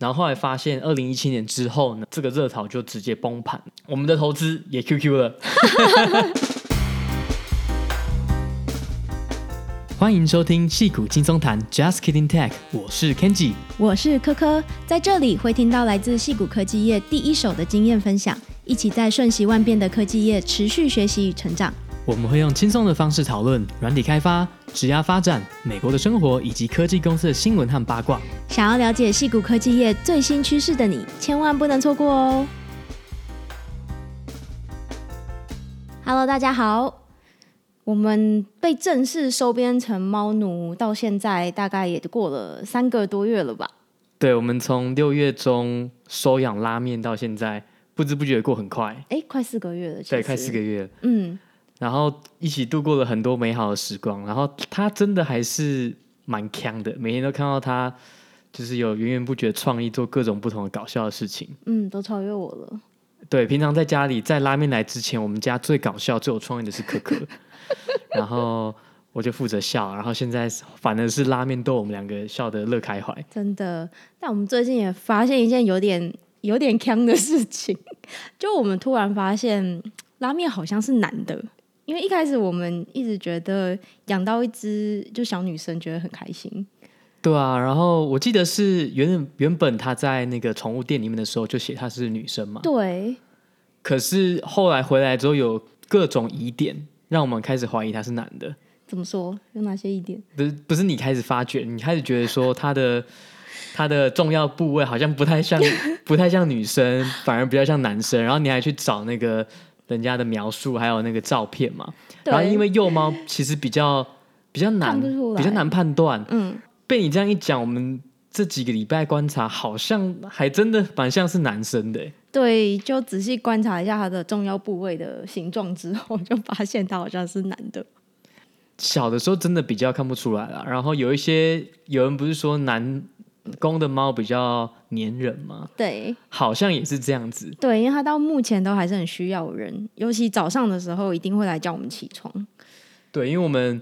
然后后来发现，二零一七年之后呢，这个热潮就直接崩盘，我们的投资也 QQ 了。欢迎收听矽谷轻松谈，Just Kidding Tech，我是 Kenji，我是柯柯，在这里会听到来自矽谷科技业第一手的经验分享，一起在瞬息万变的科技业持续学习与成长。我们会用轻松的方式讨论软体开发、职涯发展、美国的生活以及科技公司的新闻和八卦。想要了解矽谷科技业最新趋势的你，千万不能错过哦！Hello，大家好。我们被正式收编成猫奴，到现在大概也过了三个多月了吧？对，我们从六月中收养拉面到现在，不知不觉过很快。哎，快四个月了。对，快四个月了。嗯，然后一起度过了很多美好的时光。然后他真的还是蛮强的，每天都看到他，就是有源源不绝的创意，做各种不同的搞笑的事情。嗯，都超越我了。对，平常在家里，在拉面来之前，我们家最搞笑、最有创意的是可可。然后我就负责笑，然后现在反而是拉面逗我们两个笑得乐开怀。真的，但我们最近也发现一件有点有点坑的事情，就我们突然发现拉面好像是男的，因为一开始我们一直觉得养到一只就小女生觉得很开心。对啊，然后我记得是原原本他在那个宠物店里面的时候就写她是女生嘛。对。可是后来回来之后有各种疑点。让我们开始怀疑他是男的。怎么说？有哪些疑点？不是不是你开始发觉，你开始觉得说他的他的重要部位好像不太像 不太像女生，反而比较像男生。然后你还去找那个人家的描述，还有那个照片嘛。然后因为幼猫其实比较比较难比较难判断。嗯。被你这样一讲，我们这几个礼拜观察，好像还真的蛮像是男生的。对，就仔细观察一下它的重要部位的形状之后，就发现它好像是男的。小的时候真的比较看不出来了。然后有一些有人不是说男公的猫比较粘人吗？对，好像也是这样子。对，因为它到目前都还是很需要人，尤其早上的时候一定会来叫我们起床。对，因为我们。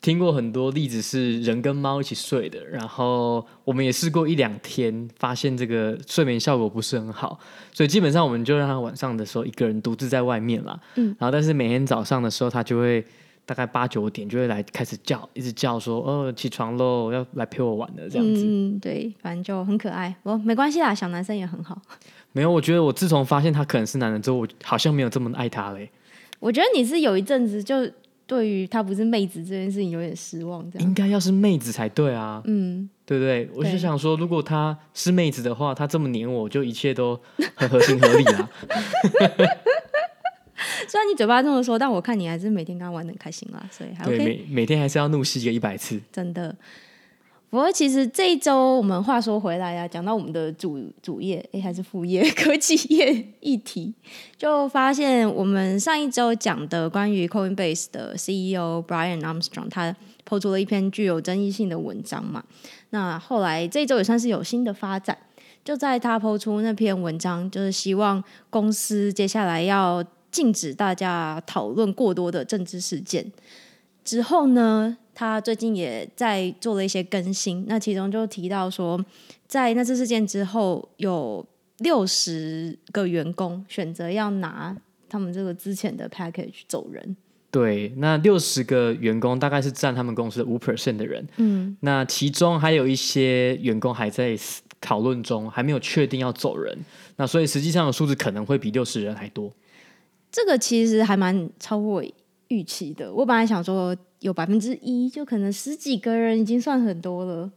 听过很多例子是人跟猫一起睡的，然后我们也试过一两天，发现这个睡眠效果不是很好，所以基本上我们就让它晚上的时候一个人独自在外面啦。嗯，然后但是每天早上的时候，它就会大概八九点就会来开始叫，一直叫说：“哦，起床喽，要来陪我玩的。”这样子。嗯，对，反正就很可爱。我，没关系啦，小男生也很好。没有，我觉得我自从发现他可能是男人之后，我好像没有这么爱他嘞。我觉得你是有一阵子就。对于他不是妹子这件事情有点失望，这样。应该要是妹子才对啊，嗯，对不对？我就想说，如果他是妹子的话，他这么黏我，就一切都很合情合理啊。虽然你嘴巴这么说，但我看你还是每天跟他玩的很开心啦，所以还 OK。对，每每天还是要怒吸个一百次，真的。不过其实这一周我们话说回来啊，讲到我们的主主业，哎，还是副业科技业议题，就发现我们上一周讲的关于 Coinbase 的 CEO Brian Armstrong，他 PO 出了一篇具有争议性的文章嘛。那后来这一周也算是有新的发展，就在他 PO 出那篇文章，就是希望公司接下来要禁止大家讨论过多的政治事件。之后呢，他最近也在做了一些更新，那其中就提到说，在那次事件之后，有六十个员工选择要拿他们这个之前的 package 走人。对，那六十个员工大概是占他们公司的五 percent 的人。嗯，那其中还有一些员工还在讨论中，还没有确定要走人。那所以实际上的数字可能会比六十人还多。这个其实还蛮超过预期的。我本来想说。有百分之一，就可能十几个人已经算很多了，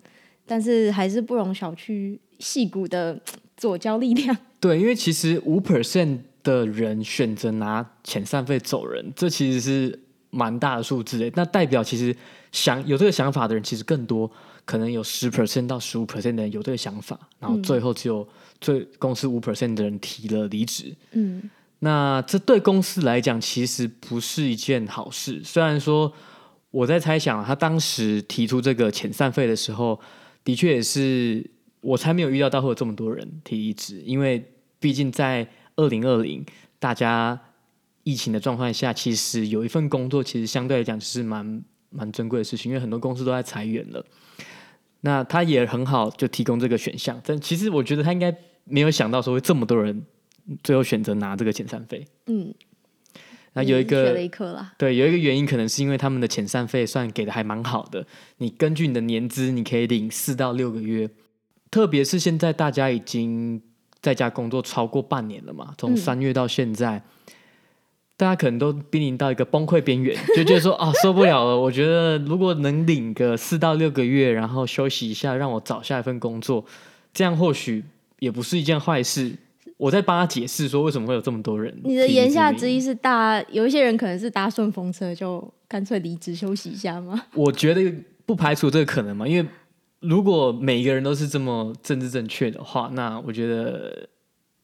但是还是不容小觑戏骨的左交力量。对，因为其实五 percent 的人选择拿遣散费走人，这其实是蛮大的数字诶。那代表其实想有这个想法的人其实更多，可能有十 percent 到十五 percent 的人有这个想法，然后最后只有最公司五 percent 的人提了离职。嗯，那这对公司来讲其实不是一件好事，虽然说。我在猜想，他当时提出这个遣散费的时候，的确也是我才没有预料到会有这么多人提离职，因为毕竟在二零二零大家疫情的状况下，其实有一份工作，其实相对来讲是蛮蛮珍贵的事情，因为很多公司都在裁员了。那他也很好，就提供这个选项。但其实我觉得他应该没有想到说会这么多人最后选择拿这个遣散费。嗯，那有一个学了一课啦。对，有一个原因可能是因为他们的遣散费算给的还蛮好的。你根据你的年资，你可以领四到六个月。特别是现在大家已经在家工作超过半年了嘛，从三月到现在。嗯大家可能都濒临到一个崩溃边缘，就觉得说啊受不了了。我觉得如果能领个四到六个月，然后休息一下，让我找下一份工作，这样或许也不是一件坏事。我在帮他解释说为什么会有这么多人。你的言下之意是大有一些人可能是搭顺风车，就干脆离职休息一下吗？我觉得不排除这个可能嘛，因为如果每一个人都是这么政治正确的话，那我觉得。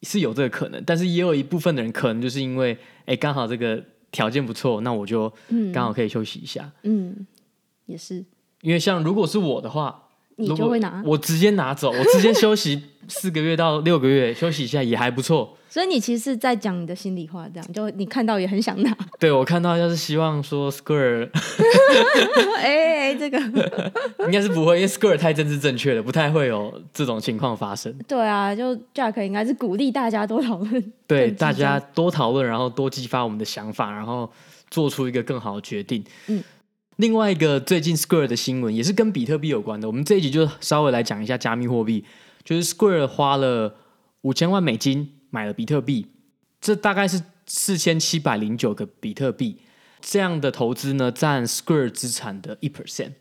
是有这个可能，但是也有一部分的人可能就是因为，哎，刚好这个条件不错，那我就刚好可以休息一下。嗯，嗯，也是。因为像如果是我的话。你就会拿，我直接拿走，我直接休息 四个月到六个月，休息一下也还不错。所以你其实是在讲你的心里话，这样就你看到也很想拿。对，我看到要是希望说 Square，哎哎，这个应该是不会，因为 Square 太政治正确了，不太会有这种情况发生。对啊，就 Jack 应该是鼓励大家多讨论，对，大家多讨论，然后多激发我们的想法，然后做出一个更好的决定。嗯。另外一个最近 Square 的新闻也是跟比特币有关的，我们这一集就稍微来讲一下加密货币。就是 Square 花了五千万美金买了比特币，这大概是四千七百零九个比特币。这样的投资呢，占 Square 资产的一 percent。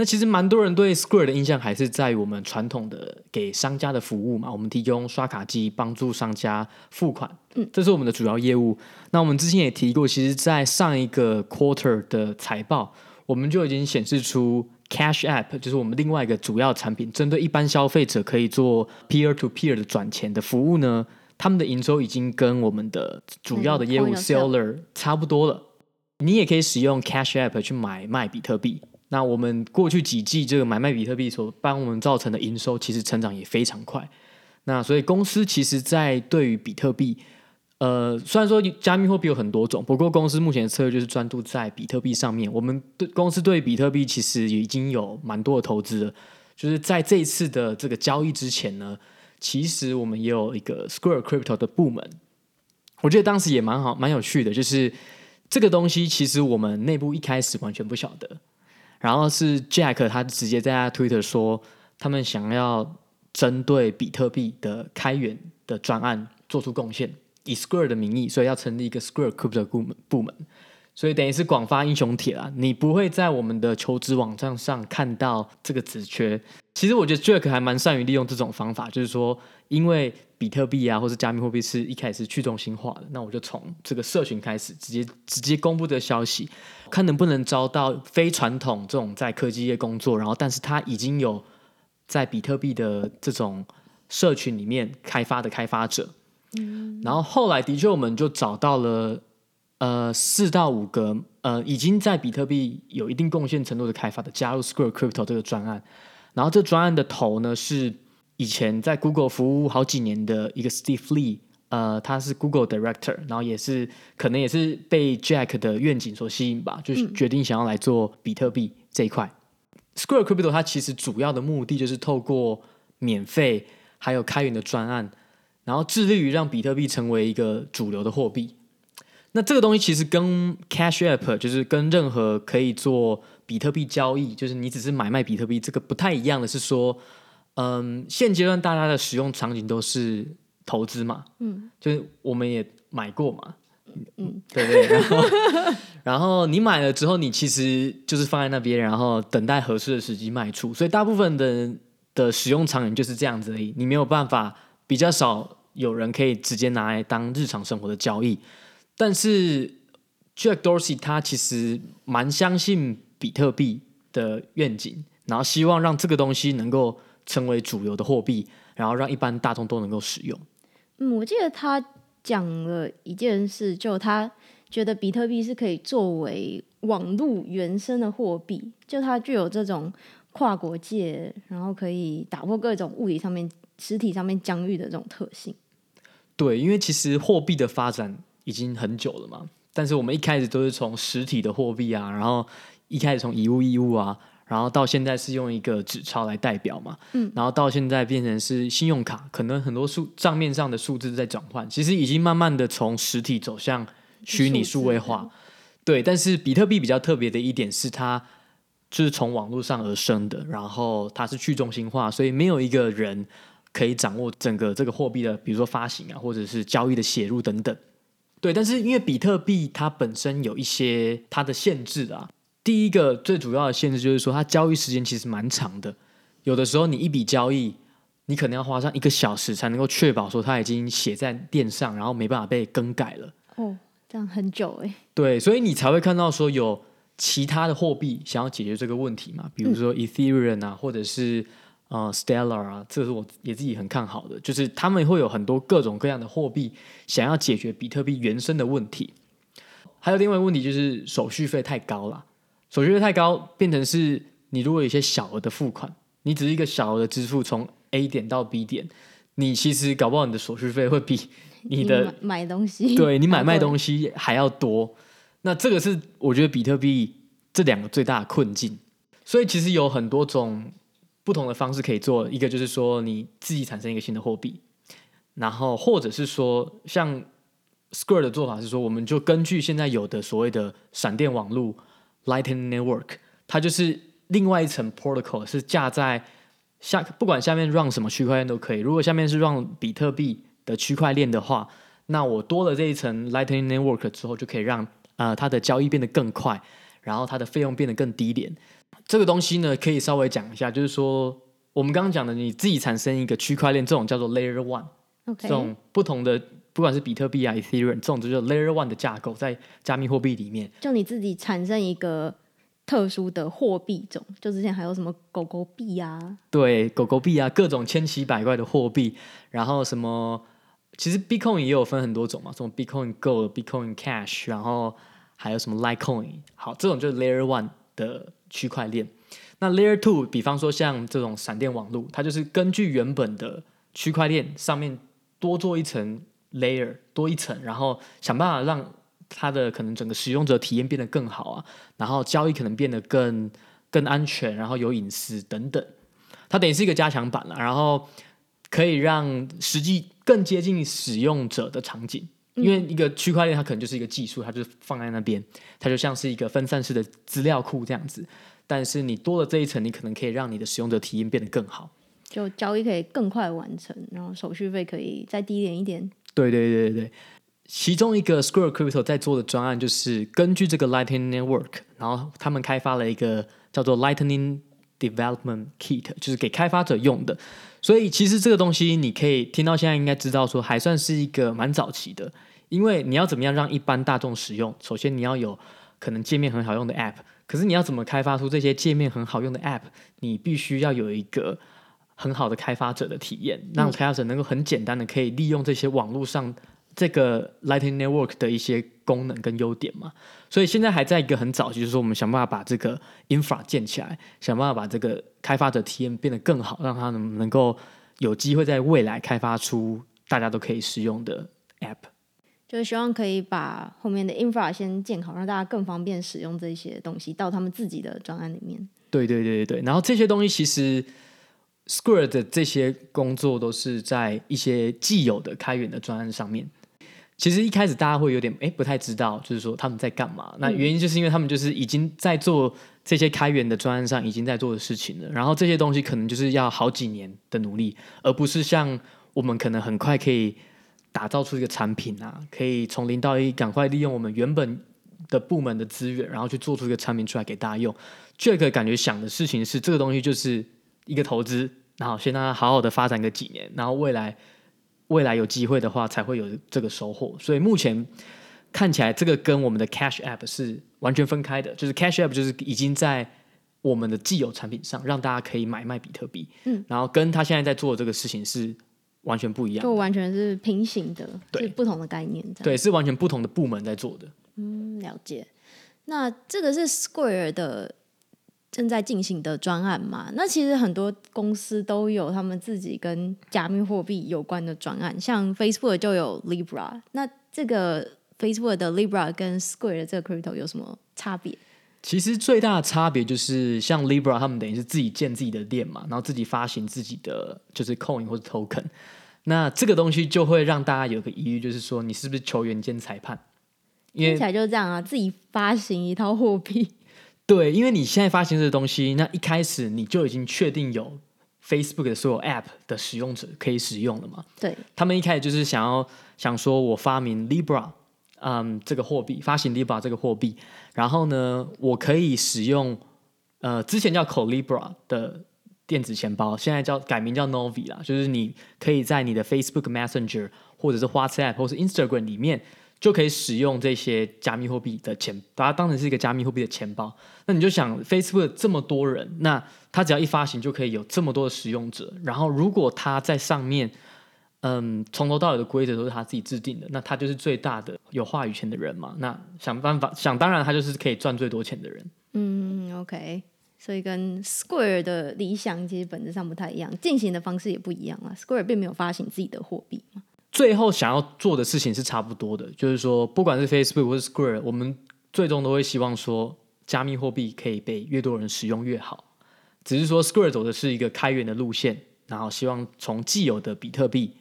那其实蛮多人对 Square 的印象还是在于我们传统的给商家的服务嘛，我们提供刷卡机帮助商家付款，嗯，这是我们的主要业务。那我们之前也提过，其实，在上一个 quarter 的财报，我们就已经显示出 Cash App 就是我们另外一个主要产品，针对一般消费者可以做 peer to peer 的转钱的服务呢，他们的营收已经跟我们的主要的业务 Seller 差不多了。你也可以使用 Cash App 去买卖比特币。那我们过去几季这个买卖比特币所帮我们造成的营收，其实成长也非常快。那所以公司其实，在对于比特币，呃，虽然说加密货币有很多种，不过公司目前的策略就是专注在比特币上面。我们对公司对比特币其实也已经有蛮多的投资了。就是在这一次的这个交易之前呢，其实我们也有一个 Square Crypto 的部门。我觉得当时也蛮好，蛮有趣的，就是这个东西其实我们内部一开始完全不晓得。然后是 Jack，他直接在他 Twitter 说，他们想要针对比特币的开源的专案做出贡献，以 Square 的名义，所以要成立一个 Square Crypto 部门部门，所以等于是广发英雄帖啊！你不会在我们的求职网站上看到这个职缺。其实我觉得 Jack 还蛮善于利用这种方法，就是说，因为比特币啊，或是加密货币是一开始去中心化的，那我就从这个社群开始，直接直接公布这个消息，看能不能招到非传统这种在科技业工作，然后但是他已经有在比特币的这种社群里面开发的开发者。嗯，然后后来的确我们就找到了呃四到五个呃已经在比特币有一定贡献程度的开发的加入 Square Crypto 这个专案。然后这专案的头呢是以前在 Google 服务好几年的一个 Steve Lee，呃，他是 Google Director，然后也是可能也是被 Jack 的愿景所吸引吧，就是决定想要来做比特币这一块。嗯、Square Crypto 它其实主要的目的就是透过免费还有开源的专案，然后致力于让比特币成为一个主流的货币。那这个东西其实跟 Cash App 就是跟任何可以做比特币交易，就是你只是买卖比特币，这个不太一样的是说，嗯，现阶段大家的使用场景都是投资嘛，嗯，就是我们也买过嘛，嗯，对不对？然后，然后你买了之后，你其实就是放在那边，然后等待合适的时机卖出，所以大部分的人的使用场景就是这样子而已，你没有办法，比较少有人可以直接拿来当日常生活的交易。但是 Jack Dorsey 他其实蛮相信比特币的愿景，然后希望让这个东西能够成为主流的货币，然后让一般大众都能够使用。嗯，我记得他讲了一件事，就他觉得比特币是可以作为网络原生的货币，就它具有这种跨国界，然后可以打破各种物理上面、实体上面疆域的这种特性。对，因为其实货币的发展。已经很久了嘛，但是我们一开始都是从实体的货币啊，然后一开始从以物易物啊，然后到现在是用一个纸钞来代表嘛，嗯，然后到现在变成是信用卡，可能很多数账面上的数字在转换，其实已经慢慢的从实体走向虚拟数位化，对。但是比特币比较特别的一点是它就是从网络上而生的，然后它是去中心化，所以没有一个人可以掌握整个这个货币的，比如说发行啊，或者是交易的写入等等。对，但是因为比特币它本身有一些它的限制啊。第一个最主要的限制就是说，它交易时间其实蛮长的。有的时候你一笔交易，你可能要花上一个小时才能够确保说它已经写在链上，然后没办法被更改了。哦，这样很久哎。对，所以你才会看到说有其他的货币想要解决这个问题嘛，比如说 Ethereum 啊，或者是呃 Stellar 啊，这是我也自己很看好的，就是他们会有很多各种各样的货币想要解决比特币原生的问题。还有另外一个问题就是手续费太高了。手续费太高，变成是你如果有一些小额的付款，你只是一个小额的支付，从 A 点到 B 点，你其实搞不好你的手续费会比你的买东西，对你买卖东西还要多。那这个是我觉得比特币这两个最大的困境。所以其实有很多种不同的方式可以做，一个就是说你自己产生一个新的货币，然后或者是说像 Square 的做法是说，我们就根据现在有的所谓的闪电网络。Lightning Network，它就是另外一层 protocol，是架在下，不管下面 run 什么区块链都可以。如果下面是 run 比特币的区块链的话，那我多了这一层 Lightning Network 之后，就可以让呃它的交易变得更快，然后它的费用变得更低廉。这个东西呢，可以稍微讲一下，就是说我们刚刚讲的，你自己产生一个区块链，这种叫做 Layer One，Okay. 这种不同的。不管是比特币啊、Ethereum 这种，就是 Layer One 的架构，在加密货币里面，就你自己产生一个特殊的货币种，就之前还有什么狗狗币啊，对，狗狗币啊，各种千奇百怪的货币，然后什么，其实 Bitcoin 也有分很多种嘛，什么 Bitcoin Gold、Bitcoin Cash，然后还有什么 Litecoin，好，这种就是 Layer One 的区块链。那 Layer Two，比方说像这种闪电网络，它就是根据原本的区块链上面多做一层。Layer 多一层，然后想办法让它的可能整个使用者体验变得更好啊，然后交易可能变得更更安全，然后有隐私等等，它等于是一个加强版了，然后可以让实际更接近使用者的场景，因为一个区块链它可能就是一个技术，它就放在那边，它就像是一个分散式的资料库这样子，但是你多了这一层，你可能可以让你的使用者体验变得更好，就交易可以更快完成，然后手续费可以再低廉一点。对对对对，其中一个 Square Crypto 在做的专案就是根据这个 Lightning Network，然后他们开发了一个叫做 Lightning Development Kit，就是给开发者用的。所以其实这个东西你可以听到现在应该知道说还算是一个蛮早期的，因为你要怎么样让一般大众使用，首先你要有可能界面很好用的 App，可是你要怎么开发出这些界面很好用的 App，你必须要有一个。很好的开发者的体验，让开发者能够很简单的可以利用这些网络上这个 Lightning Network 的一些功能跟优点嘛。所以现在还在一个很早期，就是说我们想办法把这个 infra 建起来，想办法把这个开发者体验变得更好，让他能能够有机会在未来开发出大家都可以使用的 App。就是希望可以把后面的 infra 先建好，让大家更方便使用这些东西到他们自己的专案里面。对对对对对，然后这些东西其实。Square 的这些工作都是在一些既有的开源的专案上面。其实一开始大家会有点哎不太知道，就是说他们在干嘛。那原因就是因为他们就是已经在做这些开源的专案上已经在做的事情了。然后这些东西可能就是要好几年的努力，而不是像我们可能很快可以打造出一个产品啊，可以从零到一赶快利用我们原本的部门的资源，然后去做出一个产品出来给大家用。Jack 感觉想的事情是这个东西就是。一个投资，然后先让它好好的发展个几年，然后未来未来有机会的话，才会有这个收获。所以目前看起来，这个跟我们的 Cash App 是完全分开的。就是 Cash App 就是已经在我们的既有产品上，让大家可以买卖比特币。嗯，然后跟他现在在做的这个事情是完全不一样，就完全是平行的，对，是不同的概念。对，是完全不同的部门在做的。嗯，了解。那这个是 Square 的。正在进行的专案嘛，那其实很多公司都有他们自己跟加密货币有关的专案，像 Facebook 就有 Libra。那这个 Facebook 的 Libra 跟 Square 的这个 Crypto 有什么差别？其实最大的差别就是，像 Libra 他们等于是自己建自己的链嘛，然后自己发行自己的就是 coin 或者 token。那这个东西就会让大家有个疑虑，就是说你是不是球员兼裁判？听起来就是这样啊，自己发行一套货币。对，因为你现在发行这个东西，那一开始你就已经确定有 Facebook 的所有 App 的使用者可以使用了嘛？对，他们一开始就是想要想说，我发明 Libra。嗯，这个货币发行 Libra 这个货币，然后呢，我可以使用呃，之前叫 Collibra 的电子钱包，现在叫改名叫 Novi 啦，就是你可以在你的 Facebook Messenger 或者是 WhatsApp 或者是 Instagram 里面就可以使用这些加密货币的钱，把它当成是一个加密货币的钱包。那你就想 Facebook 这么多人，那它只要一发行就可以有这么多的使用者，然后如果它在上面。嗯，从头到尾的规则都是他自己制定的，那他就是最大的有话语权的人嘛。那想办法，想当然，他就是可以赚最多钱的人。嗯，OK，所以跟 Square 的理想其实本质上不太一样，进行的方式也不一样啊。Square 并没有发行自己的货币嘛。最后想要做的事情是差不多的，就是说，不管是 Facebook 或是 Square，我们最终都会希望说，加密货币可以被越多人使用越好。只是说，Square 走的是一个开源的路线，然后希望从既有的比特币。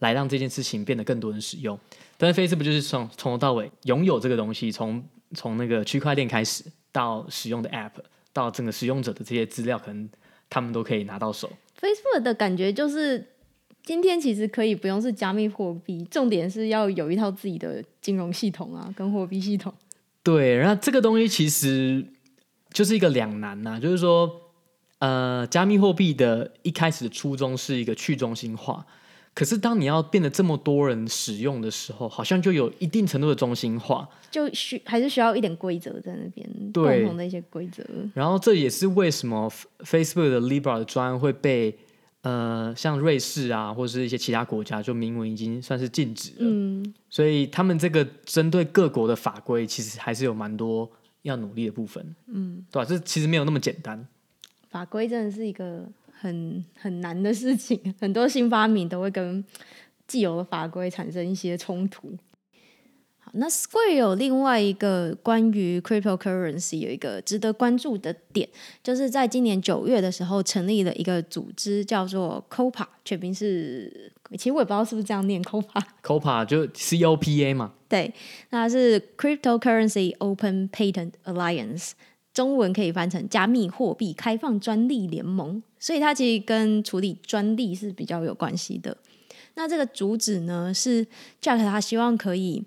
来让这件事情变得更多人使用，但是 Facebook 就是从从头到尾拥有这个东西，从从那个区块链开始到使用的 App，到整个使用者的这些资料，可能他们都可以拿到手。Facebook 的感觉就是，今天其实可以不用是加密货币，重点是要有一套自己的金融系统啊，跟货币系统。对，然后这个东西其实就是一个两难呐、啊，就是说，呃，加密货币的一开始的初衷是一个去中心化。可是，当你要变得这么多人使用的时候，好像就有一定程度的中心化，就需还是需要一点规则在那边，对，共同的一些规则。然后，这也是为什么 Facebook 的 Libra 的专案会被呃，像瑞士啊，或者是一些其他国家就明文已经算是禁止了。嗯，所以他们这个针对各国的法规，其实还是有蛮多要努力的部分。嗯，对吧？这其实没有那么简单。法规真的是一个。很很难的事情，很多新发明都会跟既有的法规产生一些冲突。好，那 Square 有另外一个关于 cryptocurrency 有一个值得关注的点，就是在今年九月的时候成立了一个组织，叫做 COPA，全名是，其实我也不知道是不是这样念 COPA。COPA 就 C O P A 嘛，对，那是 Cryptocurrency Open Patent Alliance。中文可以翻成加密货币开放专利联盟，所以它其实跟处理专利是比较有关系的。那这个主旨呢，是 Jack 他希望可以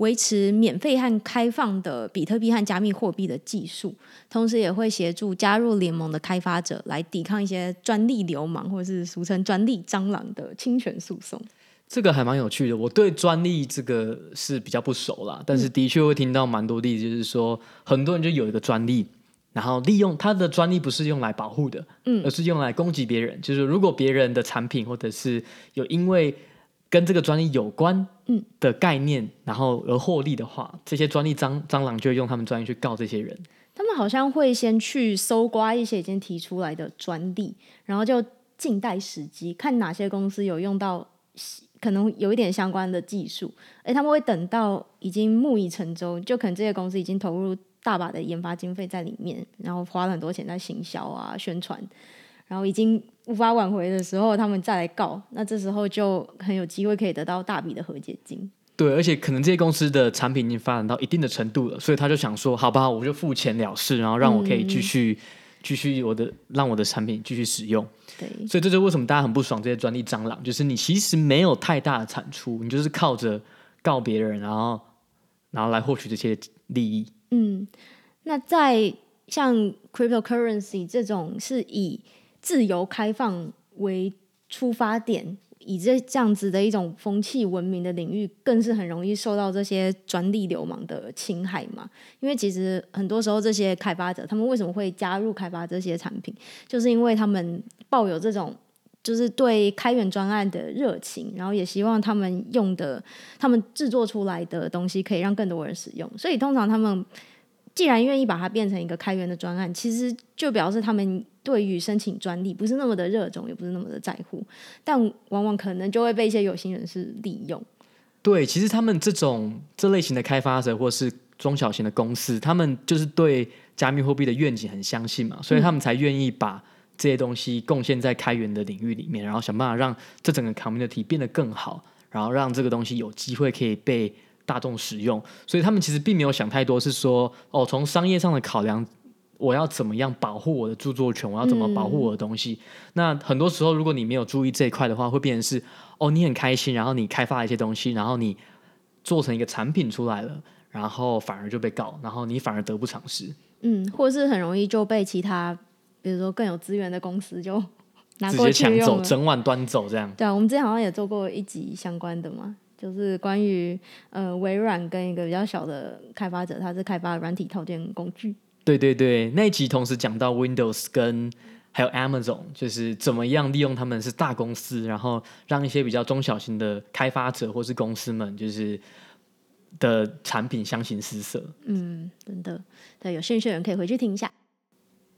维持免费和开放的比特币和加密货币的技术，同时也会协助加入联盟的开发者来抵抗一些专利流氓或是俗称专利蟑螂的侵权诉讼。这个还蛮有趣的，我对专利这个是比较不熟啦，但是的确会听到蛮多例子，就是说很多人就有一个专利，然后利用他的专利不是用来保护的，嗯，而是用来攻击别人。就是如果别人的产品或者是有因为跟这个专利有关的概念，然后而获利的话，这些专利蟑蟑螂就会用他们专利去告这些人。他们好像会先去搜刮一些已经提出来的专利，然后就静待时机，看哪些公司有用到。可能有一点相关的技术，诶，他们会等到已经木已成舟，就可能这些公司已经投入大把的研发经费在里面，然后花了很多钱在行销啊、宣传，然后已经无法挽回的时候，他们再来告，那这时候就很有机会可以得到大笔的和解金。对，而且可能这些公司的产品已经发展到一定的程度了，所以他就想说，好吧，我就付钱了事，然后让我可以继续。嗯继续我的让我的产品继续使用，对，所以这就是为什么大家很不爽这些专利蟑螂，就是你其实没有太大的产出，你就是靠着告别人，然后然后来获取这些利益。嗯，那在像 cryptocurrency 这种是以自由开放为出发点。以这这样子的一种风气闻名的领域，更是很容易受到这些专利流氓的侵害嘛。因为其实很多时候，这些开发者他们为什么会加入开发这些产品，就是因为他们抱有这种就是对开源专案的热情，然后也希望他们用的、他们制作出来的东西可以让更多人使用。所以通常他们既然愿意把它变成一个开源的专案，其实就表示他们。对于申请专利不是那么的热衷，也不是那么的在乎，但往往可能就会被一些有心人士利用。对，其实他们这种这类型的开发者或是中小型的公司，他们就是对加密货币的愿景很相信嘛，所以他们才愿意把这些东西贡献在开源的领域里面，然后想办法让这整个 community 变得更好，然后让这个东西有机会可以被大众使用。所以他们其实并没有想太多，是说哦，从商业上的考量，我要怎么样保护我的著作权，我要怎么保护我的东西。嗯、那很多时候，如果你没有注意这一块的话，会变成是哦，你很开心，然后你开发一些东西，然后你做成一个产品出来了，然后反而就被告，然后你反而得不偿失。嗯，或是很容易就被其他，比如说更有资源的公司就拿过去抢走，整碗端走这样。对啊，我们之前好像也做过一集相关的嘛，就是关于呃微软跟一个比较小的开发者，他是开发软体套件工具。对对对，那一集同时讲到 Windows 跟还有 Amazon，就是怎么样利用他们是大公司，然后让一些比较中小型的开发者或是公司们，就是。的产品相形失色，嗯，真的，对，有兴趣的人可以回去听一下。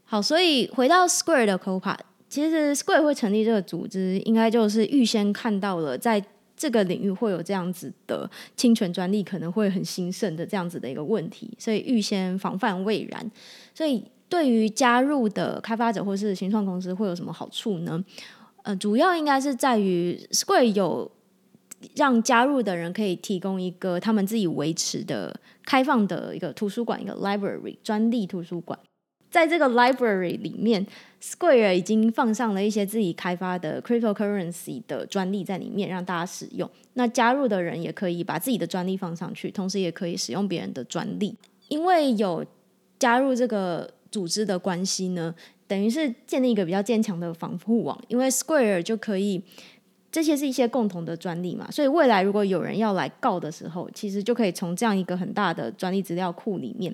好，所以回到 Square 的 COPA，其实 Square 会成立这个组织，应该就是预先看到了在这个领域会有这样子的侵权专利可能会很兴盛的这样子的一个问题，所以预先防范未然。所以对于加入的开发者或是新创公司会有什么好处呢？呃，主要应该是在于 Square 有。让加入的人可以提供一个他们自己维持的开放的一个图书馆，一个 library 专利图书馆。在这个 library 里面，Square 已经放上了一些自己开发的 cryptocurrency 的专利在里面，让大家使用。那加入的人也可以把自己的专利放上去，同时也可以使用别人的专利。因为有加入这个组织的关系呢，等于是建立一个比较坚强的防护网，因为 Square 就可以。这些是一些共同的专利嘛，所以未来如果有人要来告的时候，其实就可以从这样一个很大的专利资料库里面，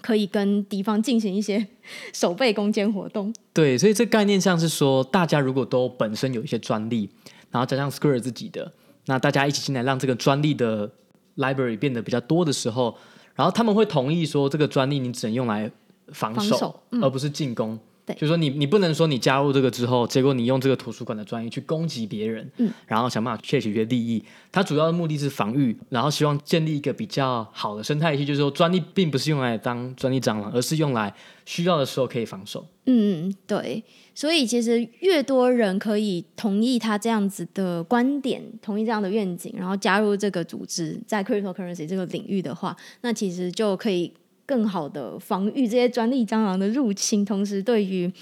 可以跟敌方进行一些 守备攻坚活动。对，所以这概念上是说，大家如果都本身有一些专利，然后加上 Square 自己的，那大家一起进来让这个专利的 library 变得比较多的时候，然后他们会同意说，这个专利你只能用来防守，防守嗯、而不是进攻。对，就是说你你不能说你加入这个之后，结果你用这个图书馆的专业去攻击别人，嗯，然后想办法窃取一些利益。它主要的目的是防御，然后希望建立一个比较好的生态系，就是说专利并不是用来当专利蟑螂，而是用来需要的时候可以防守。嗯，对。所以其实越多人可以同意他这样子的观点，同意这样的愿景，然后加入这个组织，在 cryptocurrency 这个领域的话，那其实就可以。更好的防御这些专利蟑螂的入侵，同时对于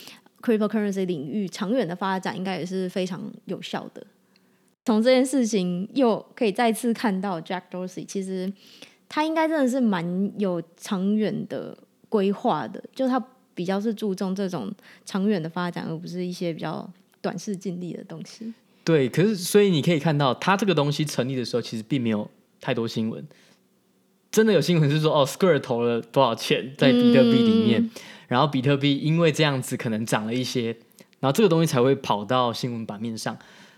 cryptocurrency 领域长远的发展，应该也是非常有效的。从这件事情又可以再次看到 Jack Dorsey，其实他应该真的是蛮有长远的规划的，就他比较是注重这种长远的发展，而不是一些比较短视近利的东西。对，可是所以你可以看到，他这个东西成立的时候，其实并没有太多新闻。真的有新闻是说，哦，Square 投了多少钱在比特币里面，嗯、然后比特币因为这样子可能涨了一些，然后这个东西才会跑到新闻版面上。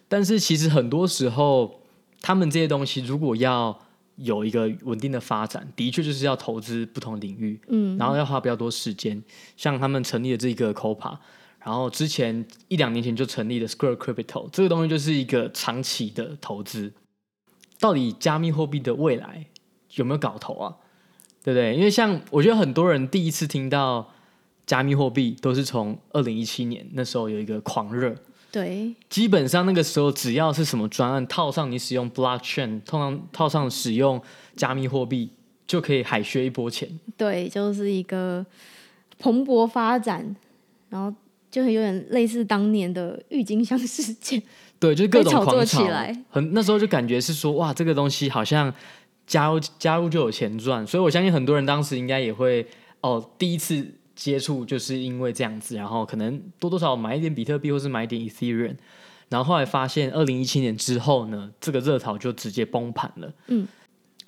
但是其实很多时候，他们这些东西如果要有一个稳定的发展，的确就是要投资不同领域，嗯，然后要花比较多时间。像他们成立的这个 COPA，然后之前一两年前就成立的 Square Crypto，这个东西就是一个长期的投资。到底加密货币的未来？有没有搞头啊？对不对？因为像我觉得很多人第一次听到加密货币，都是从二零一七年那时候有一个狂热。对，基本上那个时候只要是什么专案套上你使用 blockchain，通常套上使用加密货币，就可以海削一波钱。对，就是一个蓬勃发展，然后就有点类似当年的郁金香事件。对，就是各种狂炒作起来。很那时候就感觉是说，哇，这个东西好像。加入加入就有钱赚，所以我相信很多人当时应该也会哦，第一次接触就是因为这样子，然后可能多多少少买一点比特币或是买一点 Ethereum，然后后来发现二零一七年之后呢，这个热潮就直接崩盘了。嗯，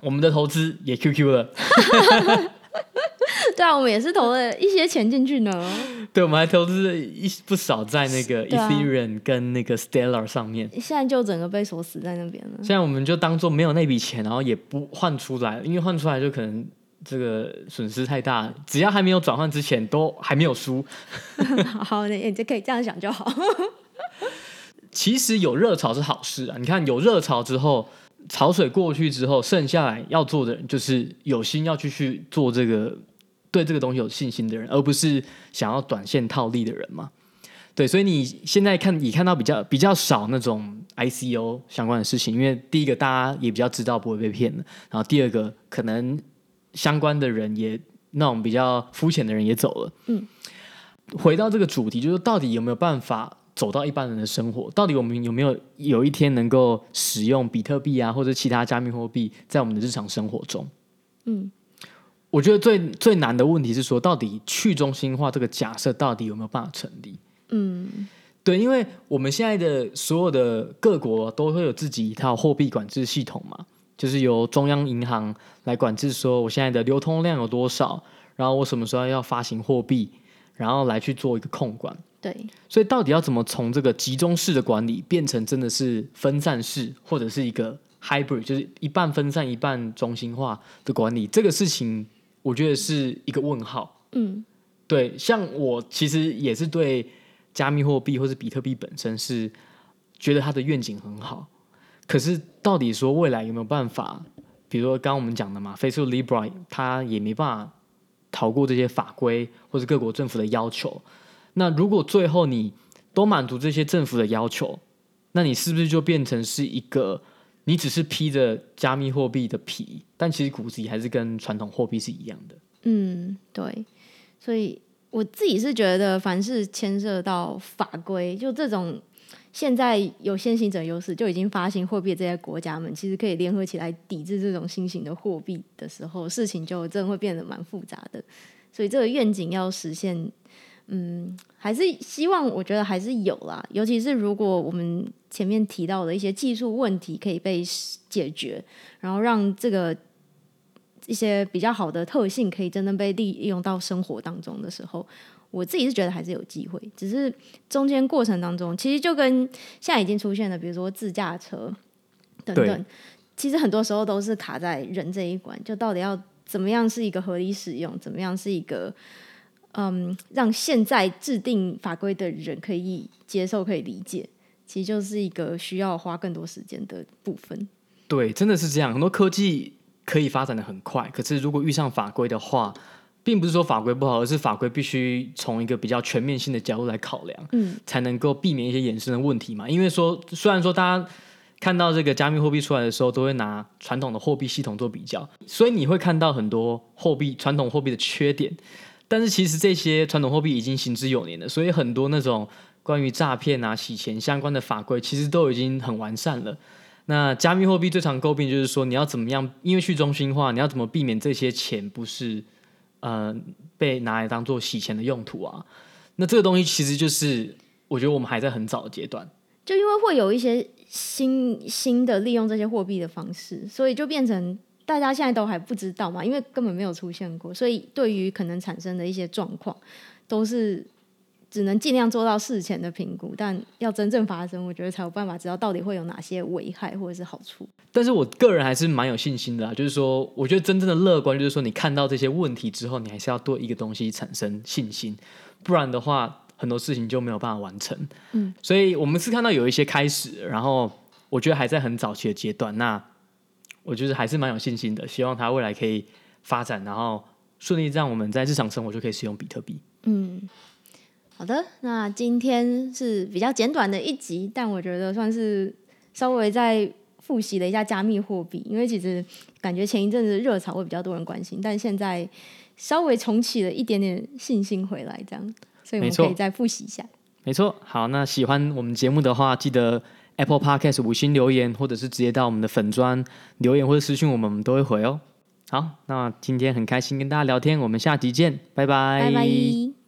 我们的投资也 QQ 了。对啊，我们也是投了一些钱进去呢。对，我们还投资了一不少在那个 Ethereum 跟那个 Stellar 上面。现在就整个被锁死在那边了。现在我们就当做没有那笔钱，然后也不换出来，因为换出来就可能这个损失太大。只要还没有转换之前，都还没有输。好，你就可以这样想就好。其实有热潮是好事啊！你看有热潮之后，潮水过去之后，剩下来要做的人就是有心要继续做这个。对这个东西有信心的人，而不是想要短线套利的人嘛。对，所以你现在看，你看到比较比较少那种 ICO 相关的事情，因为第一个大家也比较知道不会被骗的，然后第二个可能相关的人也那种比较肤浅的人也走了。嗯，回到这个主题，就是到底有没有办法走到一般人的生活？到底我们有没有有一天能够使用比特币啊，或者其他加密货币在我们的日常生活中？嗯，我觉得最最难的问题是说，到底去中心化这个假设到底有没有办法成立？嗯，对，因为我们现在的所有的各国都会有自己一套货币管制系统嘛，就是由中央银行来管制，说我现在的流通量有多少，然后我什么时候要发行货币，然后来去做一个控管。对，所以到底要怎么从这个集中式的管理变成真的是分散式，或者是一个 hybrid，就是一半分散一半中心化的管理，这个事情我觉得是一个问号。嗯，对，像我其实也是对。加密货币或是比特币本身是觉得它的愿景很好，可是到底说未来有没有办法？比如说刚刚我们讲的嘛，Facebook Libra 它也没办法逃过这些法规或者各国政府的要求。那如果最后你都满足这些政府的要求，那你是不是就变成是一个你只是披着加密货币的皮，但其实骨子里还是跟传统货币是一样的？嗯，对，所以。我自己是觉得，凡是牵涉到法规，就这种现在有先行者优势，就已经发行货币这些国家们，其实可以联合起来抵制这种新型的货币的时候，事情就真的会变得蛮复杂的。所以这个愿景要实现，嗯，还是希望我觉得还是有啦。尤其是如果我们前面提到的一些技术问题可以被解决，然后让这个。一些比较好的特性可以真正被利用到生活当中的时候，我自己是觉得还是有机会。只是中间过程当中，其实就跟现在已经出现的，比如说自驾车等等，其实很多时候都是卡在人这一关，就到底要怎么样是一个合理使用，怎么样是一个嗯，让现在制定法规的人可以接受、可以理解，其实就是一个需要花更多时间的部分。对，真的是这样，很多科技。可以发展的很快，可是如果遇上法规的话，并不是说法规不好，而是法规必须从一个比较全面性的角度来考量，嗯，才能够避免一些衍生的问题嘛。因为说，虽然说大家看到这个加密货币出来的时候，都会拿传统的货币系统做比较，所以你会看到很多货币传统货币的缺点，但是其实这些传统货币已经行之有年了，所以很多那种关于诈骗啊、洗钱相关的法规，其实都已经很完善了。那加密货币最常诟病就是说，你要怎么样？因为去中心化，你要怎么避免这些钱不是呃被拿来当做洗钱的用途啊？那这个东西其实就是，我觉得我们还在很早的阶段。就因为会有一些新新的利用这些货币的方式，所以就变成大家现在都还不知道嘛，因为根本没有出现过，所以对于可能产生的一些状况，都是。只能尽量做到事前的评估，但要真正发生，我觉得才有办法知道到底会有哪些危害或者是好处。但是我个人还是蛮有信心的啊，就是说，我觉得真正的乐观，就是说，你看到这些问题之后，你还是要对一个东西产生信心，不然的话，很多事情就没有办法完成。嗯，所以我们是看到有一些开始，然后我觉得还在很早期的阶段，那我觉得还是蛮有信心的，希望它未来可以发展，然后顺利让我们在日常生活就可以使用比特币。嗯。好的，那今天是比较简短的一集，但我觉得算是稍微再复习了一下加密货币，因为其实感觉前一阵子热潮会比较多人关心，但现在稍微重启了一点点信心回来，这样，所以我们可以再复习一下。没错，好，那喜欢我们节目的话，记得 Apple Podcast 五星留言，或者是直接到我们的粉砖留言或者私信我们，我们都会回哦。好，那今天很开心跟大家聊天，我们下集见，拜拜。